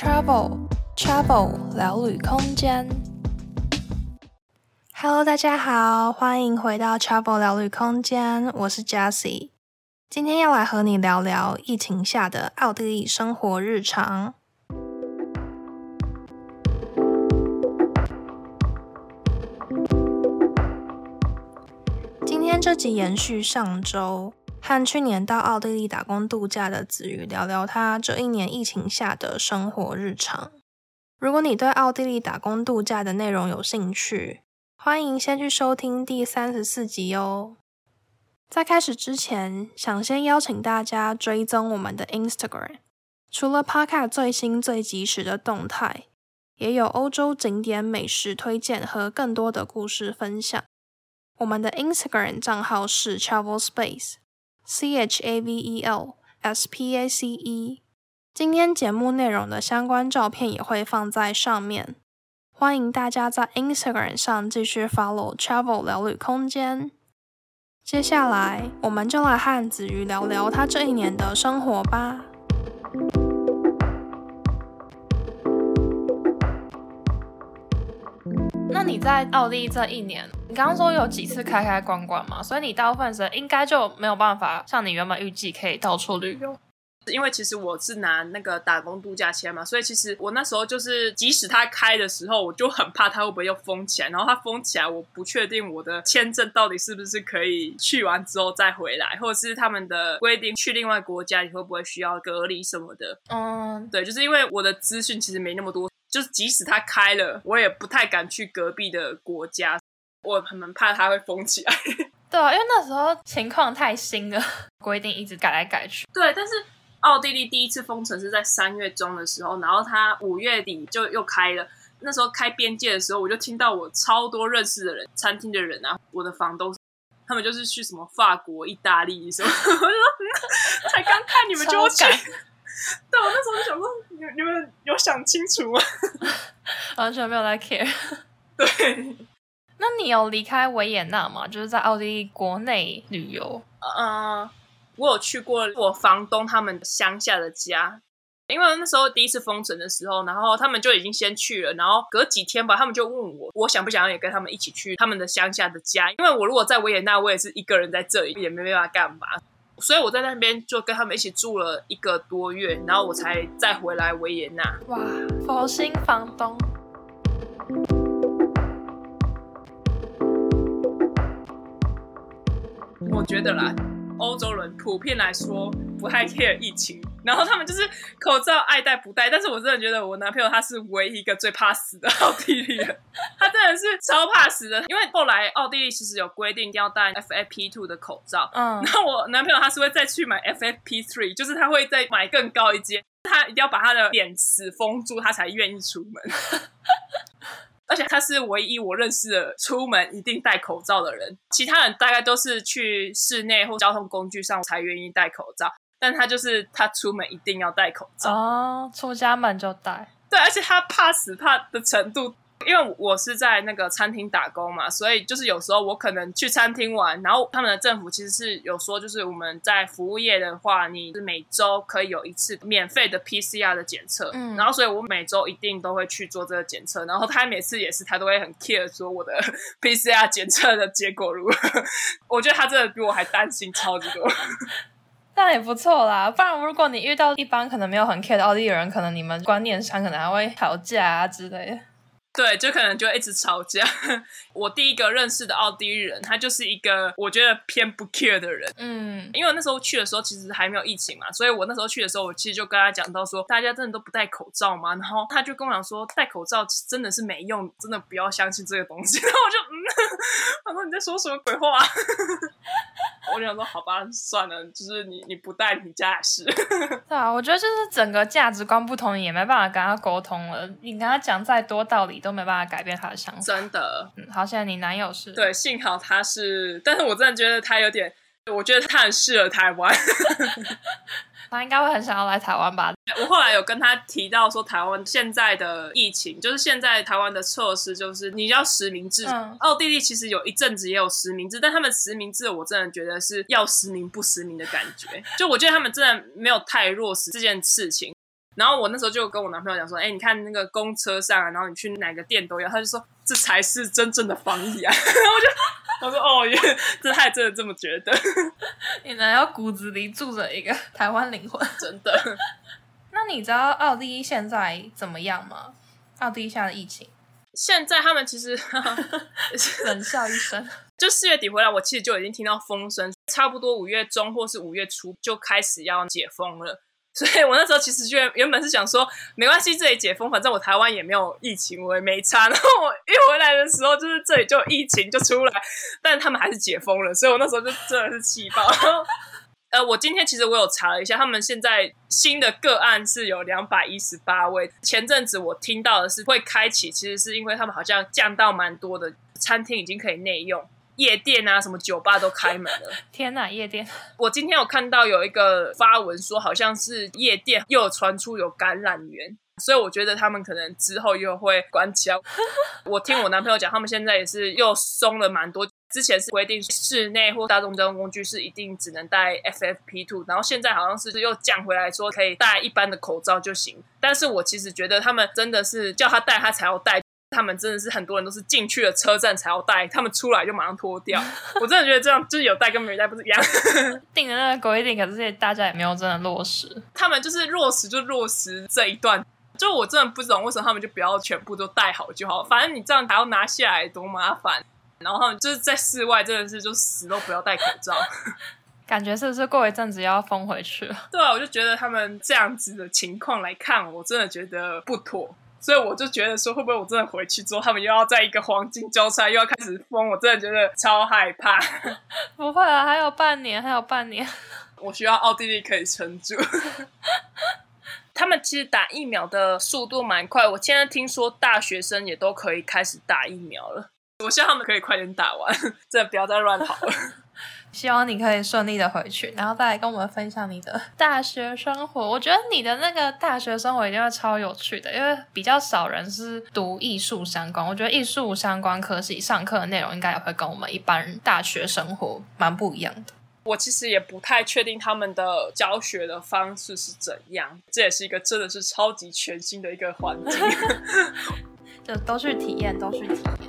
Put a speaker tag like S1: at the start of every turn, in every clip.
S1: Travel Travel 聊旅空间。Hello，大家好，欢迎回到 Travel 聊旅空间，我是 Jessie。今天要来和你聊聊疫情下的奥地利生活日常。今天这集延续上周。和去年到奥地利打工度假的子瑜聊聊他这一年疫情下的生活日常。如果你对奥地利打工度假的内容有兴趣，欢迎先去收听第三十四集哦。在开始之前，想先邀请大家追踪我们的 Instagram，除了 Podcast 最新最及时的动态，也有欧洲景点美食推荐和更多的故事分享。我们的 Instagram 账号是 Travel Space。C H A V E L S P A C E，今天节目内容的相关照片也会放在上面，欢迎大家在 Instagram 上继续 follow Travel 聊旅空间。接下来，我们就来和子瑜聊聊他这一年的生活吧。那你在奥地利这一年，你刚刚说有几次开开关关嘛，所以你大部分时候应该就没有办法像你原本预计可以到处旅游。
S2: 因为其实我是拿那个打工度假签嘛，所以其实我那时候就是，即使它开的时候，我就很怕它会不会又封起来。然后它封起来，我不确定我的签证到底是不是可以去完之后再回来，或者是他们的规定去另外国家你会不会需要隔离什么的。
S1: 嗯，
S2: 对，就是因为我的资讯其实没那么多。就是即使它开了，我也不太敢去隔壁的国家，我很怕它会封起来。
S1: 对啊，因为那时候情况太新了，规定一直改来改去。
S2: 对，但是奥地利第一次封城是在三月中的时候，然后它五月底就又开了。那时候开边界的时候，我就听到我超多认识的人，餐厅的人啊，我的房东，他们就是去什么法国、意大利什么，我就说、嗯、才刚看你们就去。对，我那时候就想说，你你们有想清楚吗？
S1: 完全没有在 care。
S2: 对，
S1: 那你有离开维也纳吗？就是在奥地利国内旅游？
S2: 嗯、呃，我有去过我房东他们乡下的家，因为那时候第一次封城的时候，然后他们就已经先去了，然后隔几天吧，他们就问我，我想不想要也跟他们一起去他们的乡下的家？因为我如果在维也纳，我也是一个人在这里，也没办法干嘛。所以我在那边就跟他们一起住了一个多月，然后我才再回来维也纳。
S1: 哇，佛心房东！
S2: 我觉得啦，欧洲人普遍来说不太 care 疫情。然后他们就是口罩爱戴不戴，但是我真的觉得我男朋友他是唯一一个最怕死的奥地利人，他真的是超怕死的。因为后来奥地利其实有规定一定要戴 FFP2 的口罩，嗯，然后我男朋友他是会再去买 FFP3，就是他会再买更高一阶，他一定要把他的脸死封住，他才愿意出门。而且他是唯一我认识的出门一定戴口罩的人，其他人大概都是去室内或交通工具上才愿意戴口罩。但他就是他出门一定要戴口罩
S1: 哦，出家门就戴。
S2: 对，而且他怕死怕的程度，因为我是在那个餐厅打工嘛，所以就是有时候我可能去餐厅玩，然后他们的政府其实是有说，就是我们在服务业的话，你是每周可以有一次免费的 PCR 的检测，嗯，然后所以我每周一定都会去做这个检测，然后他每次也是他都会很 care 说我的 PCR 检测的结果如何，我觉得他真的比我还担心超级多。
S1: 那也不错啦，不然如果你遇到一般可能没有很 care 的奥地利人，可能你们观念上可能还会吵架啊之类的。
S2: 对，就可能就一直吵架。我第一个认识的奥地利人，他就是一个我觉得偏不 care 的人。嗯，因为我那时候去的时候其实还没有疫情嘛，所以我那时候去的时候，我其实就跟他讲到说，大家真的都不戴口罩嘛。然后他就跟我讲说，戴口罩真的是没用，真的不要相信这个东西。然后我就嗯，他说你在说什么鬼话？我就想说好吧，算了，就是你你不带你家也是。
S1: 对啊，我觉得就是整个价值观不同，你也没办法跟他沟通了。你跟他讲再多道理都没办法改变他的想法。
S2: 真的，
S1: 嗯，好，现在你男友是？
S2: 对，幸好他是，但是我真的觉得他有点，我觉得他很适合台湾。
S1: 他应该会很想要来台湾吧？
S2: 我后来有跟他提到说，台湾现在的疫情，就是现在台湾的措施，就是你要实名制。嗯。奥地利其实有一阵子也有实名制，但他们实名制，我真的觉得是要实名不实名的感觉。就我觉得他们真的没有太落实这件事情。然后我那时候就跟我男朋友讲说，哎，你看那个公车上啊，然后你去哪个店都要，他就说这才是真正的防疫啊。然后我就我说哦，原这他还真的这么觉得。
S1: 你难道骨子里住着一个台湾灵魂，
S2: 真的。
S1: 那你知道奥地利现在怎么样吗？奥地利现在的疫情？
S2: 现在他们其实
S1: 冷笑一声，
S2: 就四月底回来，我其实就已经听到风声，差不多五月中或是五月初就开始要解封了。所以我那时候其实就原本是想说，没关系，这里解封，反正我台湾也没有疫情，我也没差。然后我一回来的时候，就是这里就疫情就出来，但他们还是解封了，所以我那时候就真的是气爆。然后呃，我今天其实我有查了一下，他们现在新的个案是有两百一十八位。前阵子我听到的是会开启，其实是因为他们好像降到蛮多的，餐厅已经可以内用，夜店啊什么酒吧都开门了。
S1: 天哪，夜店！
S2: 我今天有看到有一个发文说，好像是夜店又有传出有感染源，所以我觉得他们可能之后又会关起来。我听我男朋友讲，他们现在也是又松了蛮多。之前是规定室内或大众交通工具是一定只能戴 FFP2，然后现在好像是又降回来说可以戴一般的口罩就行。但是我其实觉得他们真的是叫他戴他才要戴，他们真的是很多人都是进去了车站才要戴，他们出来就马上脱掉。我真的觉得这样就是有戴跟没戴不是一样。
S1: 定的那个规定，可是大家也没有真的落实。
S2: 他们就是落实就落实这一段，就我真的不懂为什么他们就不要全部都戴好就好，反正你这样还要拿下来多麻烦。然后他们就是在室外，真的是就死都不要戴口罩，
S1: 感觉是不是过一阵子要封回去了？
S2: 对啊，我就觉得他们这样子的情况来看，我真的觉得不妥，所以我就觉得说，会不会我真的回去之后，他们又要在一个黄金交叉，又要开始封？我真的觉得超害怕。
S1: 不会啊，还有半年，还有半年，
S2: 我需要奥地利可以撑住。他们其实打疫苗的速度蛮快，我现在听说大学生也都可以开始打疫苗了。我希望他们可以快点打完，真的不要再乱跑了。
S1: 希望你可以顺利的回去，然后再来跟我们分享你的 大学生活。我觉得你的那个大学生活一定会超有趣的，因为比较少人是读艺术相关。我觉得艺术相关科系上课的内容应该也会跟我们一般人大学生活蛮不一样的。
S2: 我其实也不太确定他们的教学的方式是怎样，这也是一个真的是超级全新的一个环境，
S1: 就都去体验，都去体验。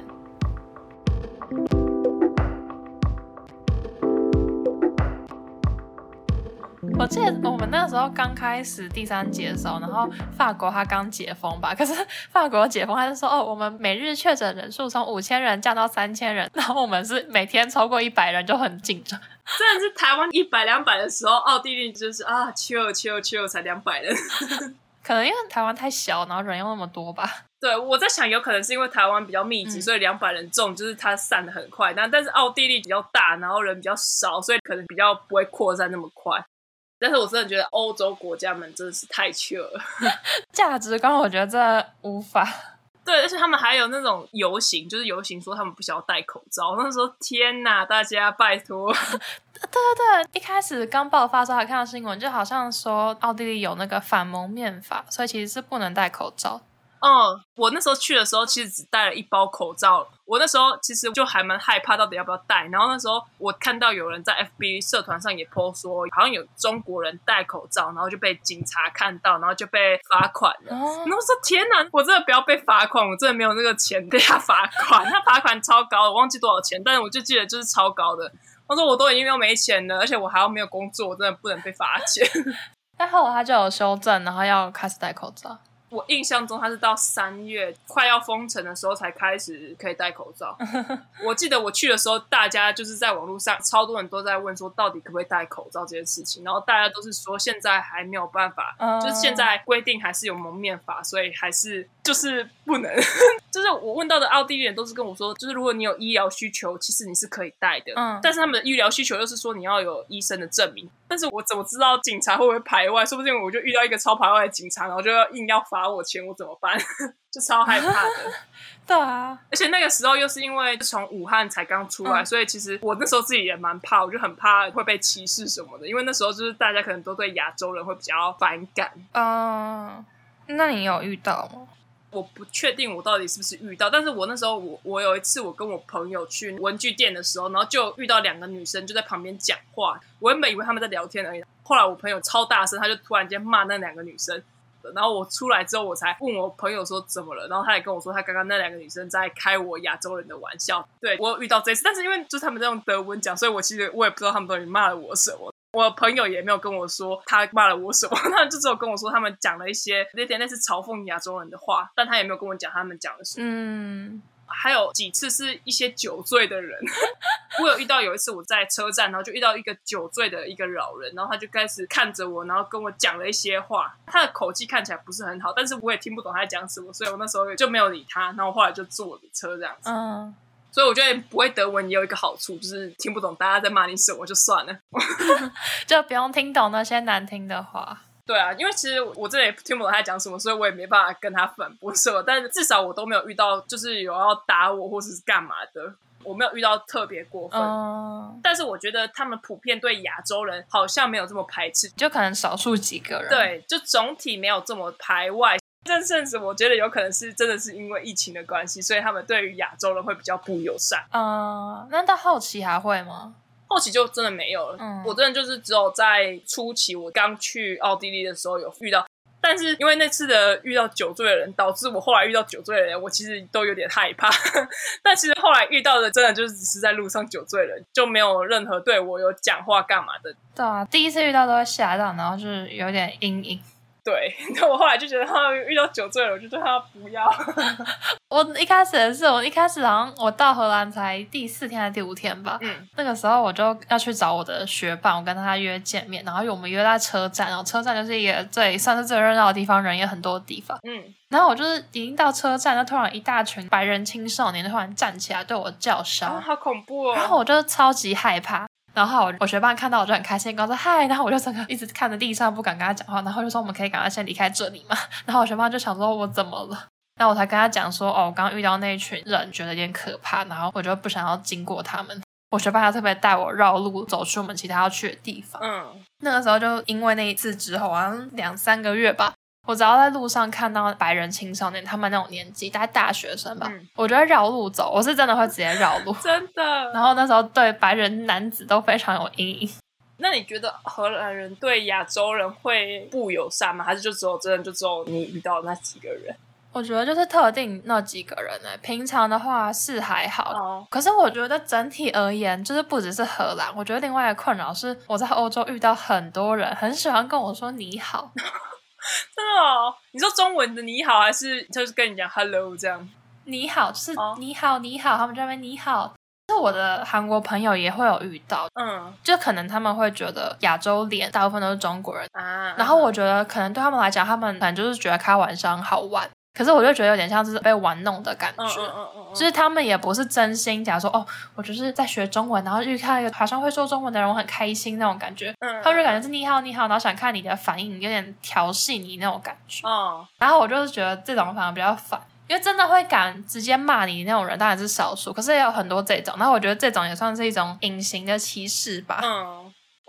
S1: 我记得我们那时候刚开始第三节的时候，然后法国它刚解封吧，可是法国解封他就说哦，我们每日确诊人数从五千人降到三千人，然后我们是每天超过一百人就很紧张。
S2: 真的是台湾一百两百的时候，奥地利就是啊，秋秋秋才两百人，
S1: 可能因为台湾太小，然后人又那么多吧。
S2: 对，我在想有可能是因为台湾比较密集，嗯、所以两百人中就是它散的很快。但但是奥地利比较大，然后人比较少，所以可能比较不会扩散那么快。但是我真的觉得欧洲国家们真的是太缺了，
S1: 价值观我觉得这无法。
S2: 对，而且他们还有那种游行，就是游行说他们不需要戴口罩。那时候天哪，大家拜托！
S1: 对对对，一开始刚爆发的时候还看到新闻，就好像说奥地利有那个反蒙面法，所以其实是不能戴口罩。
S2: 哦，我那时候去的时候，其实只带了一包口罩。我那时候其实就还蛮害怕，到底要不要戴。然后那时候我看到有人在 FB 社团上也 po 说，好像有中国人戴口罩，然后就被警察看到，然后就被罚款了。哦、然后我说天哪，我真的不要被罚款，我真的没有那个钱被他罚款。他罚款超高，我忘记多少钱，但是我就记得就是超高的。我说我都已经又没钱了，而且我还要没有工作，我真的不能被罚钱。
S1: 但后来他就有修正，然后要开始戴口罩。
S2: 我印象中，他是到三月快要封城的时候才开始可以戴口罩。我记得我去的时候，大家就是在网络上超多人都在问说，到底可不可以戴口罩这件事情。然后大家都是说，现在还没有办法，就是现在规定还是有蒙面法，所以还是就是不能。就是我问到的奥地利人都是跟我说，就是如果你有医疗需求，其实你是可以带的。嗯，但是他们的医疗需求又是说你要有医生的证明。但是我怎么知道警察会不会排外？说不定我就遇到一个超排外的警察，然后就要硬要罚我钱，我怎么办？就超害怕的。
S1: 对啊，
S2: 而且那个时候又是因为从武汉才刚出来，嗯、所以其实我那时候自己也蛮怕，我就很怕会被歧视什么的。因为那时候就是大家可能都对亚洲人会比较反感。
S1: 嗯，那你有遇到吗？
S2: 我不确定我到底是不是遇到，但是我那时候我我有一次我跟我朋友去文具店的时候，然后就遇到两个女生就在旁边讲话，我原本以为他们在聊天而已，后来我朋友超大声，他就突然间骂那两个女生，然后我出来之后，我才问我朋友说怎么了，然后他也跟我说，他刚刚那两个女生在开我亚洲人的玩笑。对，我遇到这次，但是因为就是他们在用德文讲，所以我其实我也不知道他们到底骂了我什么。我朋友也没有跟我说他骂了我什么，他就只有跟我说他们讲了一些那点类似嘲讽亚洲人的话，但他也没有跟我讲他们讲的什么。
S1: 嗯，
S2: 还有几次是一些酒醉的人，我有遇到有一次我在车站，然后就遇到一个酒醉的一个老人，然后他就开始看着我，然后跟我讲了一些话，他的口气看起来不是很好，但是我也听不懂他在讲什么，所以我那时候就没有理他，然后我后来就坐我的车这样子。
S1: 嗯。
S2: 所以我觉得不会德文也有一个好处，就是听不懂大家在骂你什么就算了，
S1: 就不用听懂那些难听的话。
S2: 对啊，因为其实我这里也听不懂他讲什么，所以我也没办法跟他反驳什么。但是至少我都没有遇到，就是有要打我或者是干嘛的，我没有遇到特别过分。
S1: 嗯。
S2: 但是我觉得他们普遍对亚洲人好像没有这么排斥，
S1: 就可能少数几个人。
S2: 对，就总体没有这么排外。这甚至我觉得有可能是真的是因为疫情的关系，所以他们对于亚洲人会比较不友善。
S1: 嗯，那到后期还会吗？
S2: 后期就真的没有了。嗯，我真的就是只有在初期，我刚去奥地利的时候有遇到，但是因为那次的遇到酒醉的人，导致我后来遇到酒醉的人，我其实都有点害怕。但其实后来遇到的真的就是只是在路上酒醉的人，就没有任何对我有讲话干嘛的。
S1: 对啊，第一次遇到都会吓到，然后就是有点阴影。
S2: 对，那我后来就觉得他遇到酒醉了，我就对他不要。
S1: 我一开始也是，我一开始好像我到荷兰才第四天还是第五天吧。嗯，那个时候我就要去找我的学伴，我跟他约见面，然后我们约在车站，然后车站就是一个最算是最热闹的地方，人也很多的地方。嗯，然后我就是已经到车站，就突然一大群白人青少年突然站起来对我叫嚣，
S2: 啊，好恐怖哦！
S1: 然后我就超级害怕。然后我我学伴看到我就很开心，跟我说嗨，然后我就整个一直看着地上，不敢跟他讲话，然后就说我们可以赶快先离开这里嘛。然后我学伴就想说我怎么了？然后我才跟他讲说哦，我刚刚遇到那一群人，觉得有点可怕，然后我就不想要经过他们。我学伴还特别带我绕路走去我们其他要去的地方。嗯，那个时候就因为那一次之后，好像两三个月吧。我只要在路上看到白人青少年，他们那种年纪，大概大学生吧，嗯、我觉得绕路走，我是真的会直接绕路，
S2: 真的。
S1: 然后那时候对白人男子都非常有阴影。
S2: 那你觉得荷兰人对亚洲人会不友善吗？还是就只有真的就只有你遇到那几个人？
S1: 我觉得就是特定那几个人呢、欸。平常的话是还好，哦、可是我觉得整体而言，就是不只是荷兰，我觉得另外一个困扰是我在欧洲遇到很多人很喜欢跟我说你好。
S2: 真的哦？你说中文的你好，还是就是跟你讲 hello 这样？
S1: 你好，就是你好，你好，他们这边你好。就我的韩国朋友也会有遇到，嗯，就可能他们会觉得亚洲脸大部分都是中国人啊，然后我觉得可能对他们来讲，他们可能就是觉得开玩笑很好玩。可是我就觉得有点像是被玩弄的感觉，嗯嗯嗯嗯、就是他们也不是真心假说哦，我就是在学中文，然后遇看一个好像会说中文的人，我很开心那种感觉。嗯，他们就感觉是你好你好，然后想看你的反应，有点调戏你那种感觉。哦，然后我就是觉得这种反而比较烦，因为真的会敢直接骂你那种人当然是少数，可是也有很多这种。然后我觉得这种也算是一种隐形的歧视吧。嗯。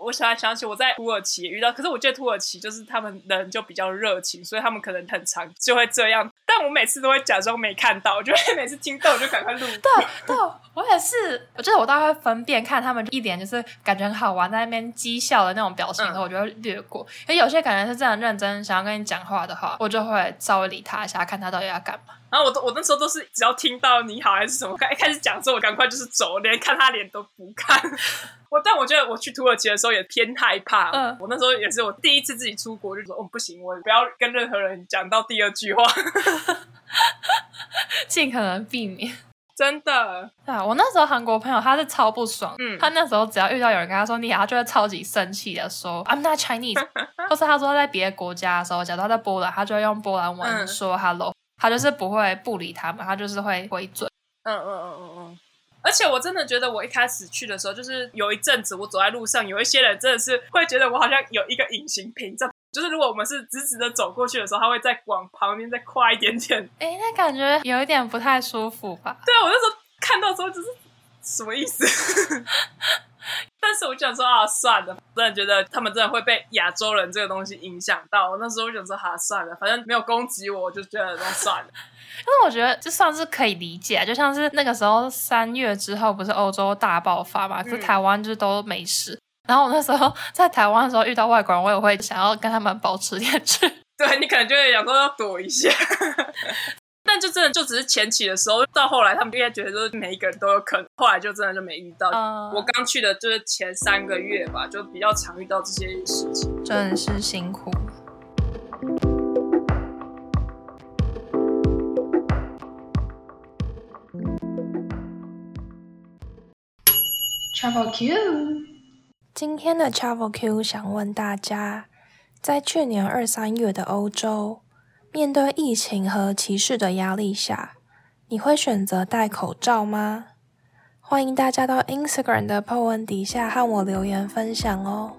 S2: 我想想起我在土耳其也遇到，可是我觉得土耳其就是他们人就比较热情，所以他们可能很常就会这样。但我每次都会假装没看到，我就会每次听到我就赶快录。
S1: 对对，我也是，我觉得我大概会分辨看他们一脸就是感觉很好玩，在那边讥笑的那种表情，然后、嗯、我就会略过。因为有些感觉是这样认真想要跟你讲话的话，我就会稍微理他一下，看他到底要干嘛。
S2: 然后我都我那时候都是只要听到你好还是什么，一开始讲之后我赶快就是走，连看他脸都不看。我但我觉得我去土耳其的时候也偏害怕。嗯，我那时候也是我第一次自己出国，就说哦不行，我不要跟任何人讲到第二句话，
S1: 尽可能避免。
S2: 真的，
S1: 对啊，我那时候韩国朋友他是超不爽，嗯，他那时候只要遇到有人跟他说你好，他就会超级生气的说 I'm not Chinese，或是他说他在别的国家的时候，假如他在波兰，他就会用波兰文说 hello。嗯他就是不会不理他们，他就是会回嘴。
S2: 嗯嗯嗯嗯嗯。而且我真的觉得，我一开始去的时候，就是有一阵子，我走在路上，有一些人真的是会觉得我好像有一个隐形屏障，就是如果我们是直直的走过去的时候，他会再往旁边再跨一点点。
S1: 哎、欸，那感觉有一点不太舒服吧？
S2: 对啊，我那时候看到之后就是什么意思？我就想说啊，算了，真的觉得他们真的会被亚洲人这个东西影响到。我那时候我想说，哈、啊，算了，反正没有攻击我，我就觉得那算了。
S1: 但是我觉得这算是可以理解，就像是那个时候三月之后不是欧洲大爆发嘛，可是台湾就都没事。嗯、然后我那时候在台湾的时候遇到外国人，我也会想要跟他们保持点距离。
S2: 对，你可能就会想说要躲一下。但就真的就只是前期的时候，到后来他们应该觉得说每一个人都有可能，后来就真的就没遇到。Uh, 我刚去的就是前三个月吧，就比较常遇到这些事情，
S3: 真的是辛苦。
S2: Travel Q，
S3: 今天的 Travel Q 想问大家，在去年二三月的欧洲。面对疫情和歧视的压力下，你会选择戴口罩吗？欢迎大家到 Instagram 的 po 文底下和我留言分享哦。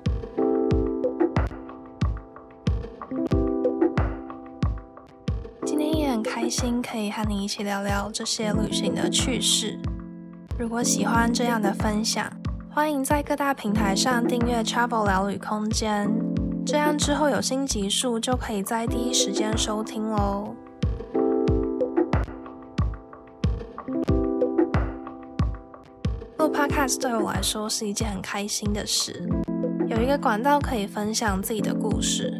S3: 今天也很开心可以和你一起聊聊这些旅行的趣事。如果喜欢这样的分享，欢迎在各大平台上订阅 Travel 聊旅空间。这样之后有新集数就可以在第一时间收听喽。录 Podcast 对我来说是一件很开心的事，有一个管道可以分享自己的故事，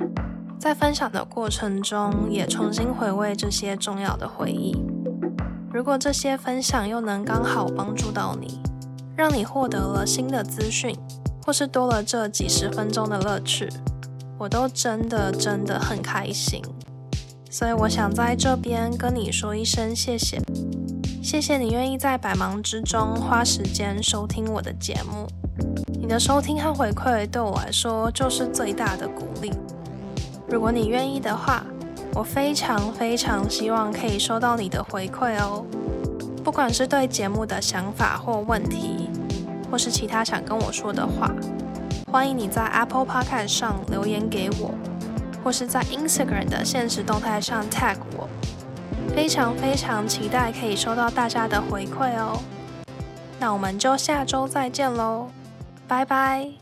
S3: 在分享的过程中也重新回味这些重要的回忆。如果这些分享又能刚好帮助到你，让你获得了新的资讯，或是多了这几十分钟的乐趣。我都真的真的很开心，所以我想在这边跟你说一声谢谢，谢谢你愿意在百忙之中花时间收听我的节目，你的收听和回馈对我来说就是最大的鼓励。如果你愿意的话，我非常非常希望可以收到你的回馈哦，不管是对节目的想法或问题，或是其他想跟我说的话。欢迎你在 Apple Podcast 上留言给我，或是在 Instagram 的现实动态上 tag 我。非常非常期待可以收到大家的回馈哦。那我们就下周再见喽，拜拜。